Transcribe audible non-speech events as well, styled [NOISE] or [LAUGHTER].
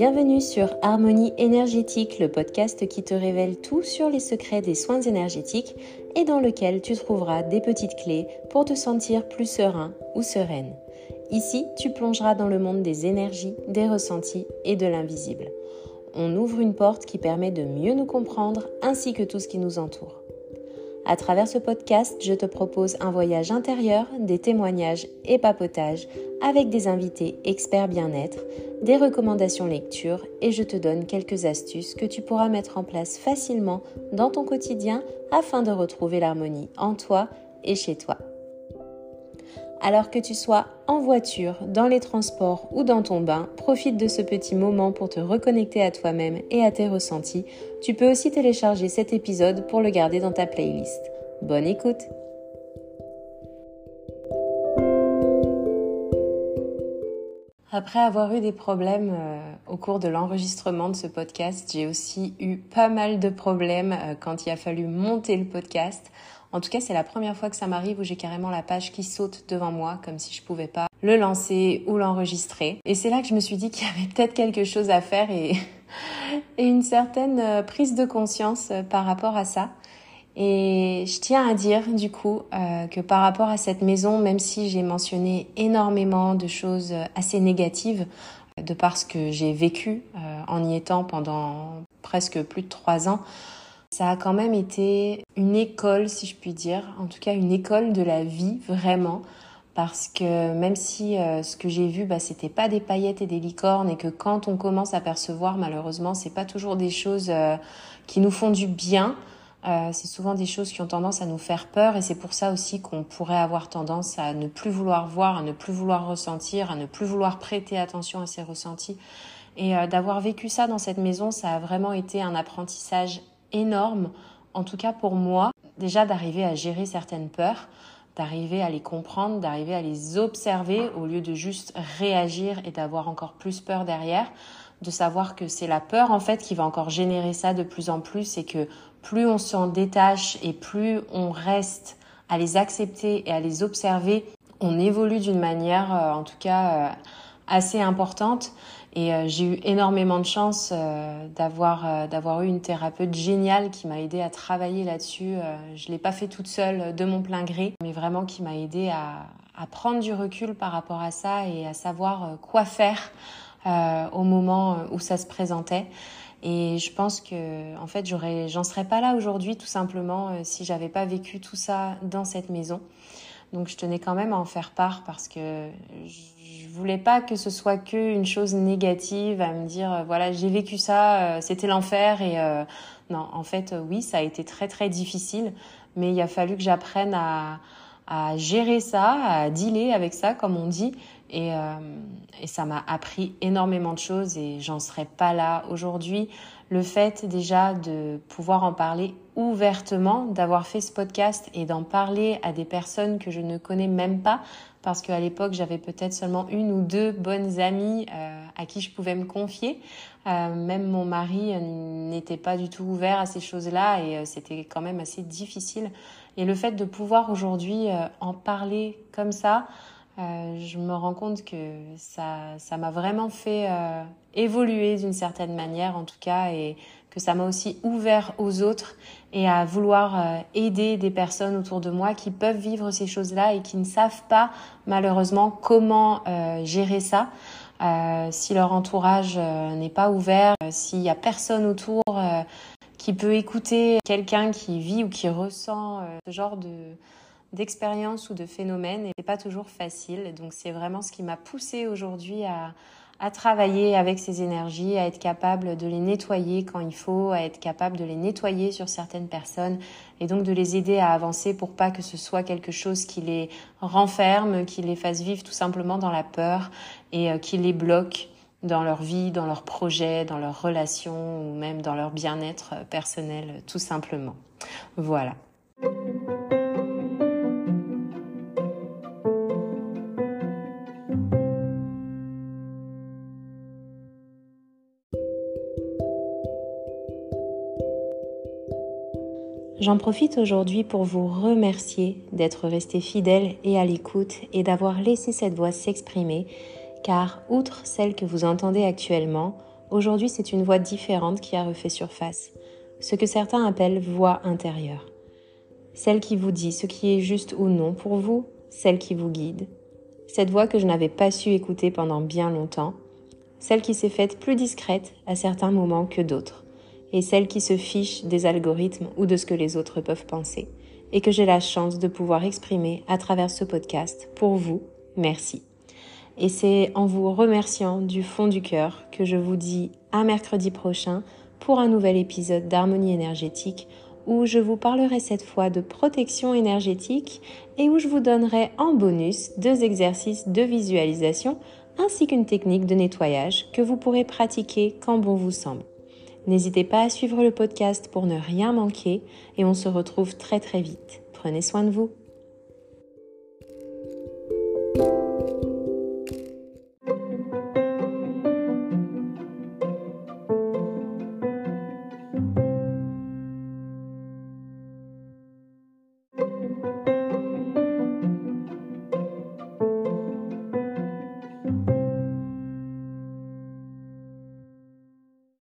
Bienvenue sur Harmonie énergétique, le podcast qui te révèle tout sur les secrets des soins énergétiques et dans lequel tu trouveras des petites clés pour te sentir plus serein ou sereine. Ici, tu plongeras dans le monde des énergies, des ressentis et de l'invisible. On ouvre une porte qui permet de mieux nous comprendre ainsi que tout ce qui nous entoure. À travers ce podcast, je te propose un voyage intérieur, des témoignages et papotages avec des invités experts bien-être, des recommandations lecture et je te donne quelques astuces que tu pourras mettre en place facilement dans ton quotidien afin de retrouver l'harmonie en toi et chez toi. Alors que tu sois en voiture, dans les transports ou dans ton bain, profite de ce petit moment pour te reconnecter à toi-même et à tes ressentis. Tu peux aussi télécharger cet épisode pour le garder dans ta playlist. Bonne écoute Après avoir eu des problèmes euh, au cours de l'enregistrement de ce podcast, j'ai aussi eu pas mal de problèmes euh, quand il a fallu monter le podcast. En tout cas, c'est la première fois que ça m'arrive où j'ai carrément la page qui saute devant moi, comme si je pouvais pas le lancer ou l'enregistrer. Et c'est là que je me suis dit qu'il y avait peut-être quelque chose à faire et, [LAUGHS] une certaine euh, prise de conscience euh, par rapport à ça. Et je tiens à dire du coup euh, que par rapport à cette maison, même si j'ai mentionné énormément de choses assez négatives, de par ce que j'ai vécu en y étant pendant presque plus de trois ans, ça a quand même été une école, si je puis dire, en tout cas une école de la vie, vraiment. Parce que même si euh, ce que j'ai vu, bah, c'était pas des paillettes et des licornes, et que quand on commence à percevoir, malheureusement, c'est pas toujours des choses euh, qui nous font du bien. Euh, c'est souvent des choses qui ont tendance à nous faire peur, et c'est pour ça aussi qu'on pourrait avoir tendance à ne plus vouloir voir, à ne plus vouloir ressentir, à ne plus vouloir prêter attention à ses ressentis. Et d'avoir vécu ça dans cette maison, ça a vraiment été un apprentissage énorme, en tout cas pour moi, déjà d'arriver à gérer certaines peurs, d'arriver à les comprendre, d'arriver à les observer au lieu de juste réagir et d'avoir encore plus peur derrière, de savoir que c'est la peur en fait qui va encore générer ça de plus en plus et que plus on s'en détache et plus on reste à les accepter et à les observer, on évolue d'une manière euh, en tout cas euh, assez importante et euh, j'ai eu énormément de chance euh, d'avoir euh, d'avoir eu une thérapeute géniale qui m'a aidé à travailler là-dessus. je l'ai pas fait toute seule de mon plein gré, mais vraiment qui m'a aidé à, à prendre du recul par rapport à ça et à savoir quoi faire au moment où ça se présentait. Et je pense que, en fait, j'aurais, j'en serais pas là aujourd'hui, tout simplement, si j'avais pas vécu tout ça dans cette maison. Donc, je tenais quand même à en faire part parce que je voulais pas que ce soit que une chose négative à me dire euh, voilà j'ai vécu ça euh, c'était l'enfer et euh, non en fait oui ça a été très très difficile mais il a fallu que j'apprenne à, à gérer ça à dealer avec ça comme on dit et, et ça m'a appris énormément de choses et j'en serais pas là aujourd'hui le fait déjà de pouvoir en parler ouvertement, d'avoir fait ce podcast et d'en parler à des personnes que je ne connais même pas, parce qu'à l'époque j'avais peut-être seulement une ou deux bonnes amies euh, à qui je pouvais me confier. Euh, même mon mari euh, n'était pas du tout ouvert à ces choses-là et c'était quand même assez difficile. Et le fait de pouvoir aujourd'hui en parler comme ça, euh, je me rends compte que ça, ça m'a vraiment fait euh, évoluer d'une certaine manière, en tout cas, et que ça m'a aussi ouvert aux autres et à vouloir euh, aider des personnes autour de moi qui peuvent vivre ces choses-là et qui ne savent pas malheureusement comment gérer ça. si leur entourage n'est pas ouvert, s'il y a personne autour qui peut écouter quelqu'un qui vit ou qui ressent ce genre de d'expérience ou de phénomène et pas toujours facile. Donc c'est vraiment ce qui m'a poussé aujourd'hui à, à travailler avec ces énergies, à être capable de les nettoyer quand il faut, à être capable de les nettoyer sur certaines personnes et donc de les aider à avancer pour pas que ce soit quelque chose qui les renferme, qui les fasse vivre tout simplement dans la peur et euh, qui les bloque dans leur vie, dans leurs projets, dans leurs relations ou même dans leur bien-être personnel tout simplement. Voilà. J'en profite aujourd'hui pour vous remercier d'être resté fidèle et à l'écoute et d'avoir laissé cette voix s'exprimer, car outre celle que vous entendez actuellement, Aujourd'hui, c'est une voix différente qui a refait surface, ce que certains appellent voix intérieure. Celle qui vous dit ce qui est juste ou non pour vous, celle qui vous guide. Cette voix que je n'avais pas su écouter pendant bien longtemps, celle qui s'est faite plus discrète à certains moments que d'autres, et celle qui se fiche des algorithmes ou de ce que les autres peuvent penser, et que j'ai la chance de pouvoir exprimer à travers ce podcast pour vous. Merci. Et c'est en vous remerciant du fond du cœur que je vous dis à mercredi prochain pour un nouvel épisode d'Harmonie énergétique où je vous parlerai cette fois de protection énergétique et où je vous donnerai en bonus deux exercices de visualisation ainsi qu'une technique de nettoyage que vous pourrez pratiquer quand bon vous semble. N'hésitez pas à suivre le podcast pour ne rien manquer et on se retrouve très très vite. Prenez soin de vous.